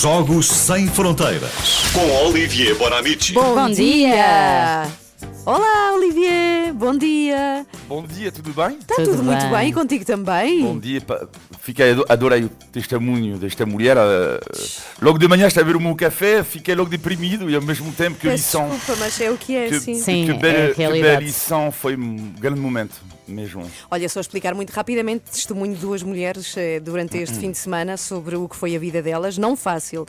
Jogos Sem Fronteiras. Com Olivier Bonamici. Bom, Bom dia. dia! Olá, Olivier, bom dia. Bom dia, tudo bem? Está tudo, tudo bem. muito bem, e contigo também? Bom dia, fiquei, adorei o testemunho desta mulher. Eh, logo de manhã estava a ver o meu café, fiquei logo deprimido e ao mesmo tempo que lição. Desculpa, mas é o que é, que, sim. sim que, bela, é que bela lição, foi um grande momento mesmo. Olha, só explicar muito rapidamente testemunho de duas mulheres eh, durante este fim de semana sobre o que foi a vida delas, não fácil.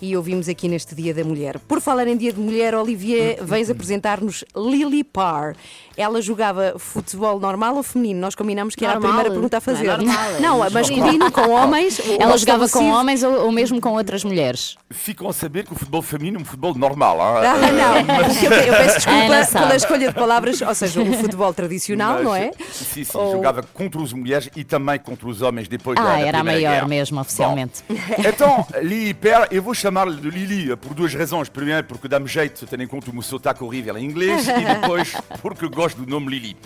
E ouvimos aqui neste Dia da Mulher. Por falar em Dia de Mulher, Olivier, vens apresentar-nos Lily Parr. Ela jogava futebol normal ou feminino? Nós combinamos que normal. era a primeira pergunta a fazer. Não, é não é masculino, com homens. Ela jogava com homens ou, ou, mesmo com outras mulheres? Ficam a saber que o futebol feminino é um futebol normal. Ah, não, Mas... eu, eu peço desculpa pela escolha de palavras, ou seja, o futebol tradicional, Mas, não é? Sim, sim, ou... jogava contra as mulheres e também contra os homens depois ah, da, da era a maior guerra. mesmo, oficialmente. Bom, então, Lili Per, eu vou chamar-lhe de Lili por duas razões. Primeiro, porque dá-me jeito, tendo em conta o meu sotaque horrível em inglês, e depois, porque gosto do nome Lili.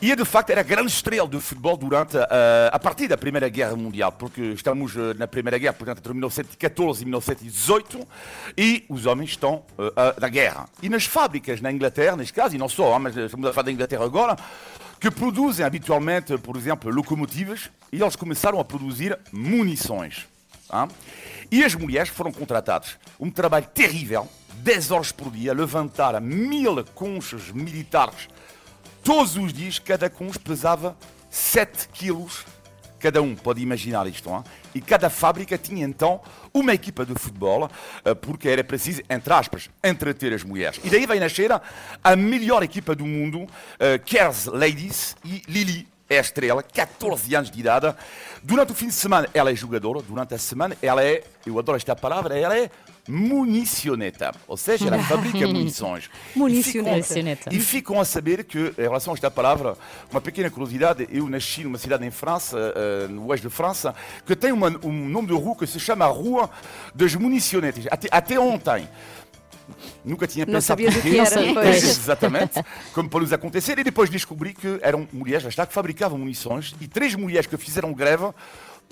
E de facto era a grande estrela do futebol durante uh, a partir da Primeira Guerra Mundial, porque estamos uh, na Primeira Guerra, portanto, entre 1914 e 1918, e os homens estão uh, na guerra. E nas fábricas na Inglaterra, neste caso, e não só, mas estamos a falar da Inglaterra agora, que produzem habitualmente, por exemplo, locomotivas, e eles começaram a produzir munições. Hein? E as mulheres foram contratadas. Um trabalho terrível, 10 horas por dia, levantar mil conchas militares todos os dias, cada concha pesava 7 quilos cada um pode imaginar isto, hein? e cada fábrica tinha então uma equipa de futebol, eh, porque era preciso, entre aspas, entreter as mulheres. E daí vai nascer a melhor equipa do mundo, uh, Kers Ladies e Lili é a estrela, 14 anos de idade. Durante o fim de semana ela é jogadora, durante a semana ela é, eu adoro esta palavra, ela é municioneta, ou seja, ela fabrica munições. municioneta. E, e ficam a saber que, em relação a esta palavra, uma pequena curiosidade, eu nasci numa cidade em França, uh, no oeste de França, que tem uma, um nome de rua que se chama Rua das Municionetas. Até, até ontem. Nunca tinha não pensado sabia do que era. Exatamente, como para nos acontecer. E depois descobri que eram mulheres, já está, que fabricavam munições e três mulheres que fizeram greve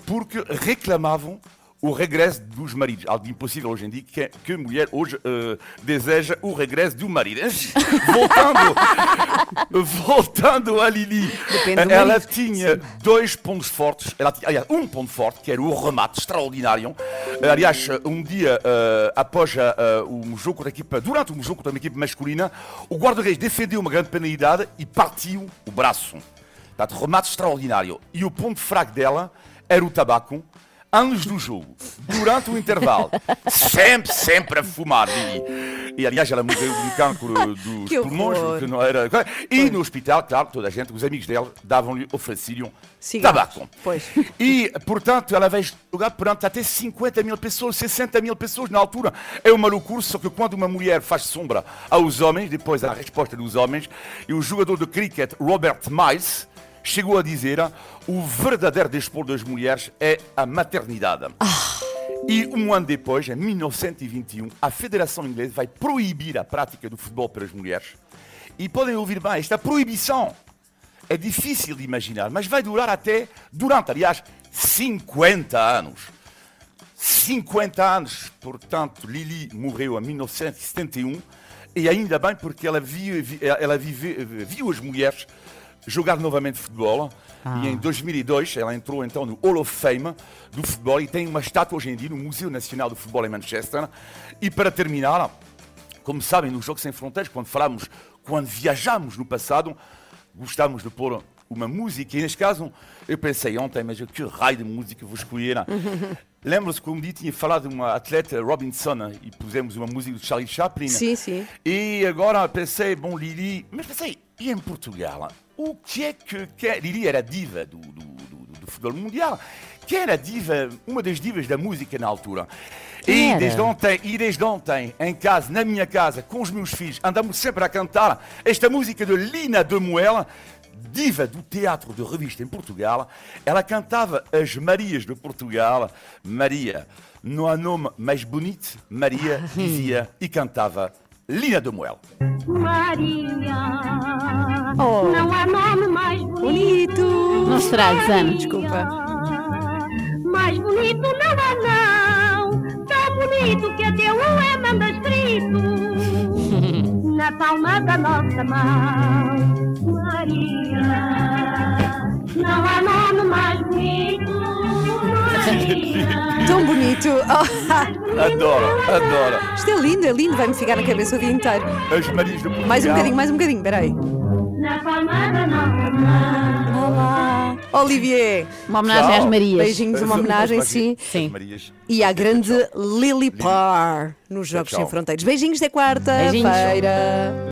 porque reclamavam o regresso dos maridos. Algo impossível hoje em dia que, que mulher hoje uh, deseja o regresso do marido. voltando, voltando a Lili, ela tinha dois pontos fortes. Ela tinha, aliás, um ponto forte, que era o remate extraordinário. Aliás, um dia, uh, após uh, um jogo da equipa, durante um jogo da equipa masculina, o guarda-reis defendeu uma grande penalidade e partiu o braço. Portanto, remate extraordinário. E o ponto fraco dela era o tabaco antes do jogo, durante o intervalo, sempre, sempre a fumar. E, e aliás, ela morreu de um cancro dos que pulmões, que não era. E no hospital, claro, toda a gente, os amigos dela, davam-lhe, ofereciam tabaco. Pois. E, portanto, ela veio jogar perante até 50 mil pessoas, 60 mil pessoas na altura. É uma loucura, só que quando uma mulher faz sombra aos homens, depois a resposta dos homens, e o jogador de cricket Robert Miles chegou a dizer o verdadeiro desporto das mulheres é a maternidade. Ah. E um ano depois, em 1921, a Federação Inglesa vai proibir a prática do futebol para as mulheres. E podem ouvir bem, esta proibição é difícil de imaginar, mas vai durar até, durante, aliás, 50 anos. 50 anos, portanto, Lili morreu em 1971, e ainda bem porque ela viu, ela vive, viu as mulheres jogar novamente futebol. Ah. E em 2002 ela entrou então no Hall of Fame do futebol e tem uma estátua hoje em dia no Museu Nacional do Futebol em Manchester. E para terminar, como sabem, no Jogos Sem Fronteiras, quando falamos, quando viajamos no passado, gostamos de pôr uma música. E neste caso, eu pensei ontem, mas que raio de música vou escolher? Lembro-se que um dia tinha falado de uma atleta, Robinson, e pusemos uma música de Charlie Chaplin. Sim, sim. E agora pensei, bom, Lili, mas pensei, e em Portugal? O que é que. que é? Lili era diva do, do, do, do, futebol mundial. Quem era diva, uma das divas da música na altura? E desde, ontem, e desde ontem, em casa, na minha casa, com os meus filhos, andamos sempre a cantar esta música de Lina de Moela, diva do teatro de revista em Portugal. Ela cantava as Marias de Portugal. Maria, não há nome mais bonito, Maria dizia e cantava Lina do Moel. Maria, oh. não há nome mais bonito. Não será Zano, desculpa. Mais bonito não há não, tão bonito que até o é manda escrito na palma da nossa mão. Maria, não há nome mais bonito. Tão bonito. Oh, Adoro, adoro. isto é lindo, é lindo. Vai-me ficar na cabeça o dia inteiro. As Marias de Portugal. Mais um bocadinho, mais um bocadinho. Peraí. Na. Olá. Olivier. Uma homenagem às Tchau. Marias. Beijinhos, uma homenagem, sim. Sim. E à grande Lily Parr nos Jogos Tchau. Sem Fronteiras. Beijinhos da quarta-feira.